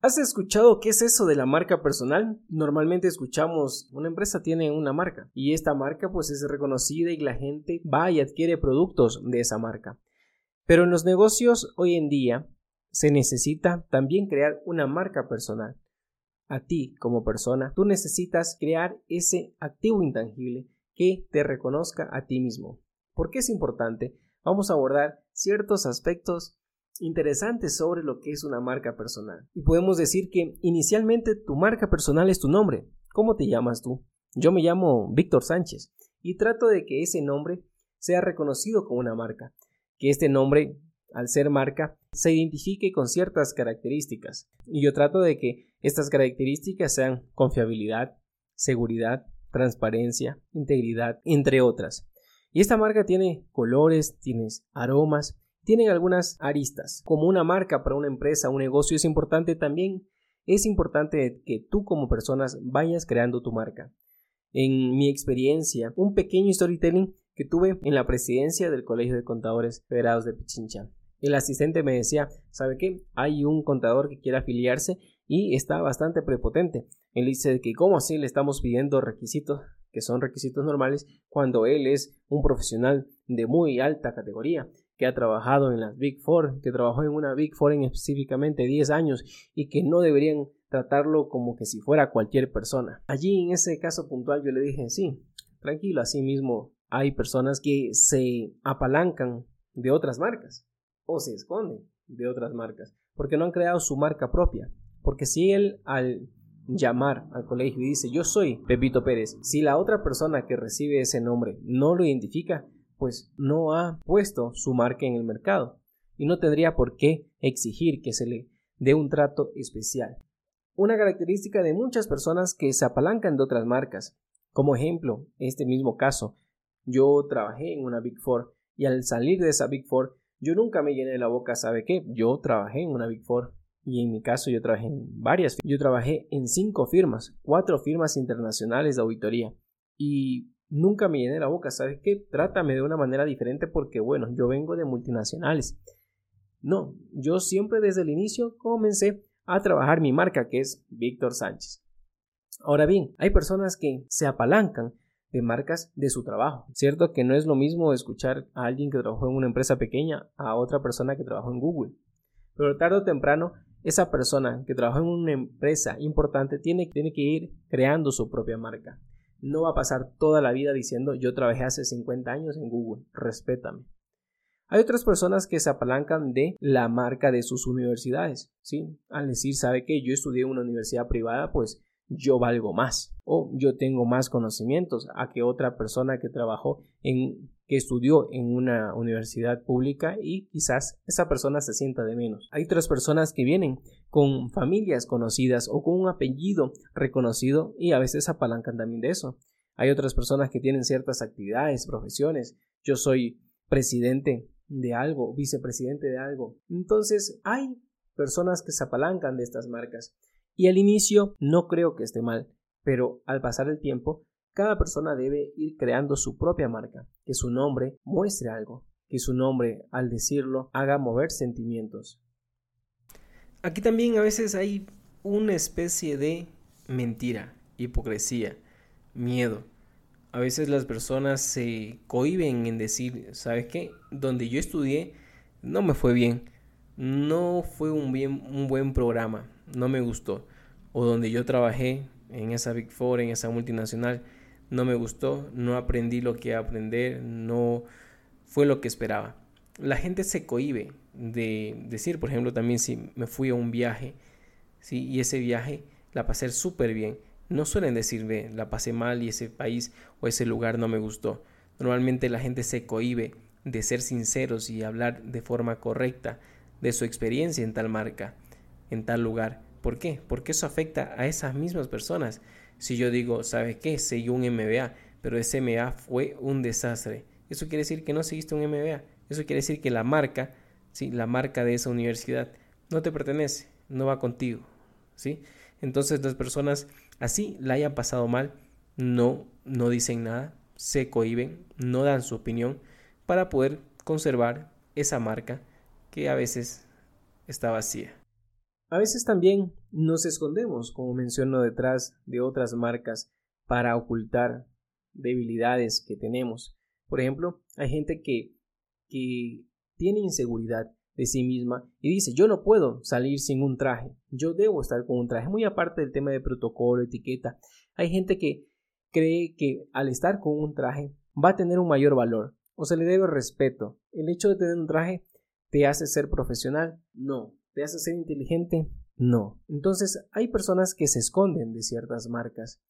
¿Has escuchado qué es eso de la marca personal? Normalmente escuchamos una empresa tiene una marca y esta marca pues es reconocida y la gente va y adquiere productos de esa marca. Pero en los negocios hoy en día se necesita también crear una marca personal. A ti como persona, tú necesitas crear ese activo intangible que te reconozca a ti mismo. ¿Por qué es importante? Vamos a abordar ciertos aspectos interesantes sobre lo que es una marca personal. Y podemos decir que inicialmente tu marca personal es tu nombre. ¿Cómo te llamas tú? Yo me llamo Víctor Sánchez y trato de que ese nombre sea reconocido como una marca, que este nombre, al ser marca, se identifique con ciertas características. Y yo trato de que estas características sean confiabilidad, seguridad, transparencia, integridad, entre otras. Y esta marca tiene colores, tiene aromas, tienen algunas aristas. Como una marca para una empresa, un negocio es importante también, es importante que tú como personas vayas creando tu marca. En mi experiencia, un pequeño storytelling que tuve en la presidencia del Colegio de Contadores Federados de Pichincha. El asistente me decía, ¿sabe qué? Hay un contador que quiere afiliarse y está bastante prepotente. Él dice que cómo así le estamos pidiendo requisitos que son requisitos normales cuando él es un profesional de muy alta categoría que ha trabajado en las Big Four, que trabajó en una Big Four en específicamente 10 años y que no deberían tratarlo como que si fuera cualquier persona. Allí en ese caso puntual yo le dije, sí, tranquilo, así mismo hay personas que se apalancan de otras marcas o se esconden de otras marcas porque no han creado su marca propia. Porque si él al llamar al colegio y dice yo soy Pepito Pérez, si la otra persona que recibe ese nombre no lo identifica, pues no ha puesto su marca en el mercado y no tendría por qué exigir que se le dé un trato especial. Una característica de muchas personas que se apalancan de otras marcas. Como ejemplo, este mismo caso, yo trabajé en una Big Four y al salir de esa Big Four, yo nunca me llené la boca, ¿sabe qué? Yo trabajé en una Big Four y en mi caso yo trabajé en varias. Yo trabajé en cinco firmas, cuatro firmas internacionales de auditoría y nunca me llené la boca, ¿sabes qué? Trátame de una manera diferente porque, bueno, yo vengo de multinacionales. No, yo siempre desde el inicio comencé a trabajar mi marca que es Víctor Sánchez. Ahora bien, hay personas que se apalancan de marcas de su trabajo. Cierto que no es lo mismo escuchar a alguien que trabajó en una empresa pequeña a otra persona que trabajó en Google. Pero tarde o temprano, esa persona que trabajó en una empresa importante tiene, tiene que ir creando su propia marca no va a pasar toda la vida diciendo yo trabajé hace 50 años en Google, respétame. Hay otras personas que se apalancan de la marca de sus universidades, ¿sí? Al decir, ¿sabe que Yo estudié en una universidad privada, pues yo valgo más o yo tengo más conocimientos a que otra persona que trabajó en que estudió en una universidad pública y quizás esa persona se sienta de menos. Hay otras personas que vienen con familias conocidas o con un apellido reconocido y a veces apalancan también de eso. Hay otras personas que tienen ciertas actividades, profesiones. Yo soy presidente de algo, vicepresidente de algo. Entonces hay personas que se apalancan de estas marcas. Y al inicio no creo que esté mal, pero al pasar el tiempo cada persona debe ir creando su propia marca, que su nombre muestre algo, que su nombre, al decirlo, haga mover sentimientos. Aquí también a veces hay una especie de mentira, hipocresía, miedo. A veces las personas se cohiben en decir, ¿sabes qué? Donde yo estudié no me fue bien, no fue un, bien, un buen programa, no me gustó. O donde yo trabajé en esa Big Four, en esa multinacional, no me gustó, no aprendí lo que aprender, no fue lo que esperaba. La gente se cohibe de decir, por ejemplo, también si me fui a un viaje, ¿sí? y ese viaje la pasé súper bien. No suelen decir, la pasé mal y ese país o ese lugar no me gustó. Normalmente la gente se cohibe de ser sinceros y hablar de forma correcta de su experiencia en tal marca, en tal lugar. ¿Por qué? Porque eso afecta a esas mismas personas. Si yo digo, ¿sabes qué? Seguí un MBA, pero ese MBA fue un desastre. Eso quiere decir que no seguiste un MBA. Eso quiere decir que la marca, ¿sí? la marca de esa universidad, no te pertenece, no va contigo. ¿sí? Entonces las personas así la hayan pasado mal, no, no dicen nada, se cohiben, no dan su opinión para poder conservar esa marca que a veces está vacía. A veces también nos escondemos, como menciono, detrás de otras marcas para ocultar debilidades que tenemos. Por ejemplo, hay gente que, que tiene inseguridad de sí misma y dice, yo no puedo salir sin un traje, yo debo estar con un traje, muy aparte del tema de protocolo, etiqueta. Hay gente que cree que al estar con un traje va a tener un mayor valor o se le debe respeto. El hecho de tener un traje te hace ser profesional, no. ¿Te hace ser inteligente? No. Entonces hay personas que se esconden de ciertas marcas.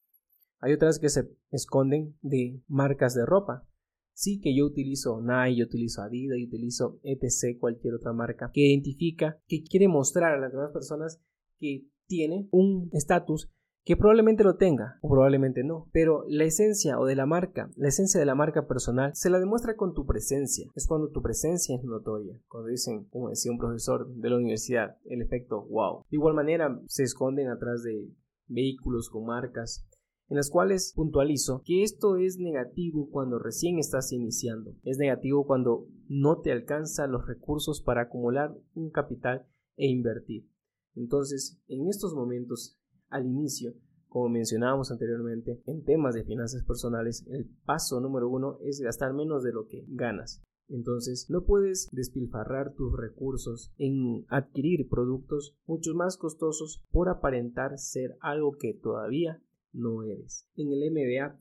Hay otras que se esconden de marcas de ropa. Sí que yo utilizo Nike, yo utilizo Adidas, yo utilizo etc, cualquier otra marca que identifica, que quiere mostrar a las demás personas que tiene un estatus que probablemente lo tenga o probablemente no, pero la esencia o de la marca, la esencia de la marca personal se la demuestra con tu presencia. Es cuando tu presencia es notoria. Cuando dicen, como decía un profesor de la universidad, el efecto wow. De igual manera se esconden atrás de vehículos con marcas en las cuales puntualizo que esto es negativo cuando recién estás iniciando. Es negativo cuando no te alcanza los recursos para acumular un capital e invertir. Entonces, en estos momentos al inicio, como mencionábamos anteriormente, en temas de finanzas personales, el paso número uno es gastar menos de lo que ganas. Entonces, no puedes despilfarrar tus recursos en adquirir productos mucho más costosos por aparentar ser algo que todavía no eres. En el MBA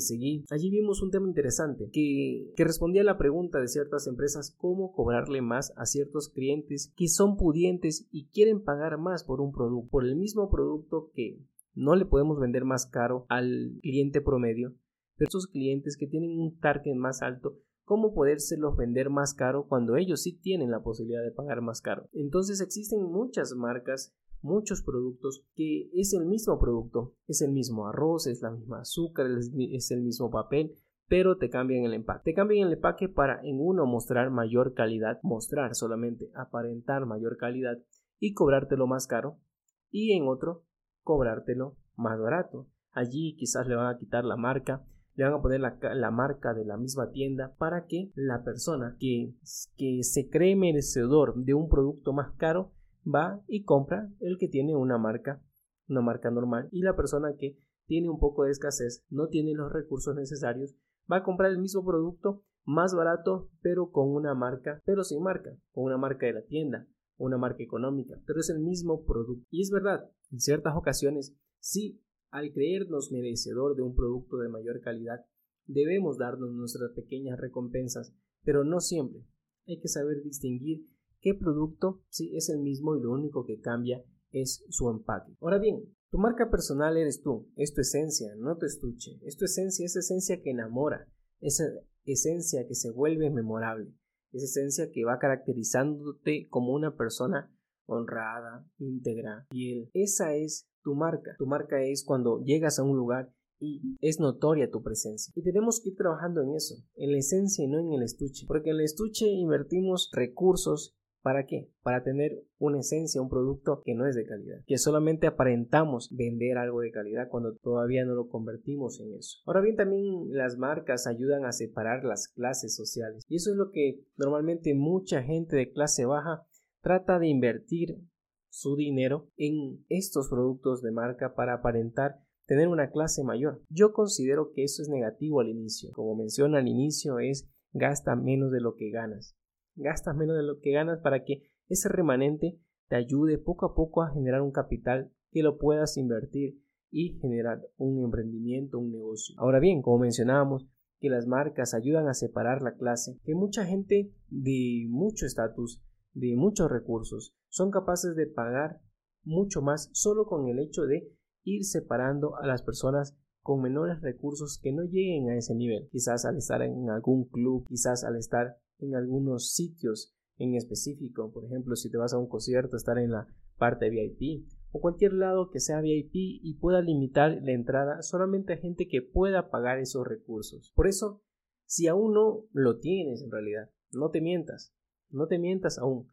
seguí, allí vimos un tema interesante que, que respondía a la pregunta de ciertas empresas cómo cobrarle más a ciertos clientes que son pudientes y quieren pagar más por un producto, por el mismo producto que no le podemos vender más caro al cliente promedio, pero esos clientes que tienen un target más alto cómo podérselos vender más caro cuando ellos sí tienen la posibilidad de pagar más caro. Entonces existen muchas marcas muchos productos que es el mismo producto, es el mismo arroz, es la misma azúcar, es el mismo papel, pero te cambian el empaque. Te cambian el empaque para en uno mostrar mayor calidad, mostrar solamente, aparentar mayor calidad y cobrártelo más caro y en otro cobrártelo más barato. Allí quizás le van a quitar la marca, le van a poner la, la, marca de la misma tienda para que la persona que, que se cree merecedor de un producto más caro va y compra el que tiene una marca, una marca normal, y la persona que tiene un poco de escasez, no tiene los recursos necesarios, va a comprar el mismo producto más barato, pero con una marca, pero sin marca, con una marca de la tienda, una marca económica, pero es el mismo producto. Y es verdad, en ciertas ocasiones, sí, al creernos merecedor de un producto de mayor calidad, debemos darnos nuestras pequeñas recompensas, pero no siempre. Hay que saber distinguir qué producto sí es el mismo y lo único que cambia es su empaque. Ahora bien, tu marca personal eres tú, es tu esencia, no tu estuche, es tu esencia, es esencia que enamora, es esencia que se vuelve memorable, es esencia que va caracterizándote como una persona honrada, íntegra, fiel. Esa es tu marca. Tu marca es cuando llegas a un lugar y es notoria tu presencia. Y tenemos que ir trabajando en eso, en la esencia y no en el estuche, porque en el estuche invertimos recursos ¿Para qué? Para tener una esencia, un producto que no es de calidad, que solamente aparentamos vender algo de calidad cuando todavía no lo convertimos en eso. Ahora bien, también las marcas ayudan a separar las clases sociales y eso es lo que normalmente mucha gente de clase baja trata de invertir su dinero en estos productos de marca para aparentar tener una clase mayor. Yo considero que eso es negativo al inicio. Como menciona al inicio es gasta menos de lo que ganas gastas menos de lo que ganas para que ese remanente te ayude poco a poco a generar un capital que lo puedas invertir y generar un emprendimiento, un negocio. Ahora bien, como mencionábamos, que las marcas ayudan a separar la clase, que mucha gente de mucho estatus, de muchos recursos, son capaces de pagar mucho más solo con el hecho de ir separando a las personas con menores recursos que no lleguen a ese nivel. Quizás al estar en algún club, quizás al estar en algunos sitios en específico. Por ejemplo, si te vas a un concierto, estar en la parte VIP o cualquier lado que sea VIP y pueda limitar la entrada solamente a gente que pueda pagar esos recursos. Por eso, si aún no lo tienes en realidad, no te mientas, no te mientas aún,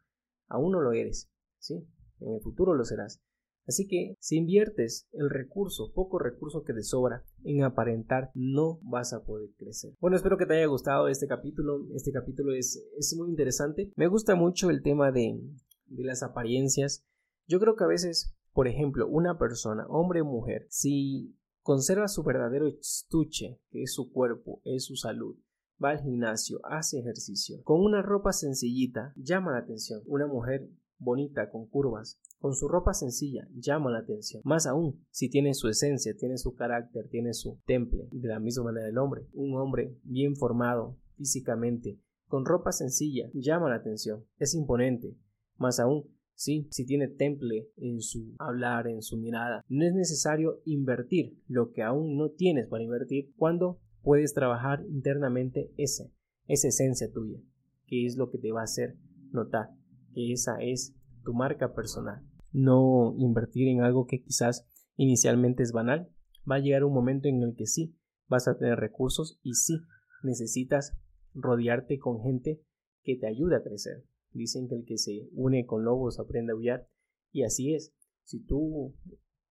aún no lo eres, ¿sí? En el futuro lo serás. Así que si inviertes el recurso, poco recurso que te sobra en aparentar, no vas a poder crecer. Bueno, espero que te haya gustado este capítulo. Este capítulo es, es muy interesante. Me gusta mucho el tema de, de las apariencias. Yo creo que a veces, por ejemplo, una persona, hombre o mujer, si conserva su verdadero estuche, que es su cuerpo, es su salud, va al gimnasio, hace ejercicio, con una ropa sencillita, llama la atención. Una mujer bonita, con curvas, con su ropa sencilla, llama la atención. Más aún, si tiene su esencia, tiene su carácter, tiene su temple, de la misma manera el hombre. Un hombre bien formado físicamente, con ropa sencilla, llama la atención, es imponente. Más aún, Sí, si tiene temple en su hablar, en su mirada. No es necesario invertir lo que aún no tienes para invertir cuando puedes trabajar internamente ese, esa esencia tuya, que es lo que te va a hacer notar que esa es tu marca personal. No invertir en algo que quizás inicialmente es banal. Va a llegar un momento en el que sí vas a tener recursos y sí necesitas rodearte con gente que te ayude a crecer. Dicen que el que se une con lobos aprende a huyar y así es. Si tú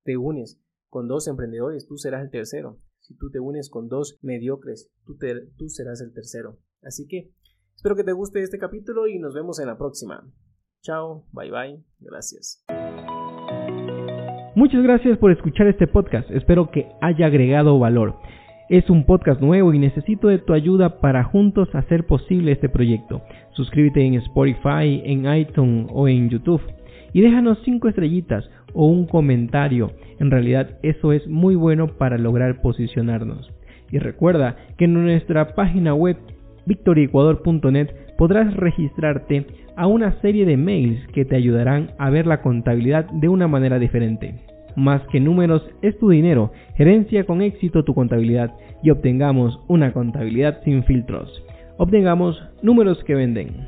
te unes con dos emprendedores, tú serás el tercero. Si tú te unes con dos mediocres, tú, tú serás el tercero. Así que espero que te guste este capítulo y nos vemos en la próxima. Chao, bye bye, gracias. Muchas gracias por escuchar este podcast, espero que haya agregado valor. Es un podcast nuevo y necesito de tu ayuda para juntos hacer posible este proyecto. Suscríbete en Spotify, en iTunes o en YouTube y déjanos 5 estrellitas o un comentario. En realidad eso es muy bueno para lograr posicionarnos. Y recuerda que en nuestra página web victoriecuador.net podrás registrarte a una serie de mails que te ayudarán a ver la contabilidad de una manera diferente. Más que números es tu dinero, gerencia con éxito tu contabilidad y obtengamos una contabilidad sin filtros. Obtengamos números que venden.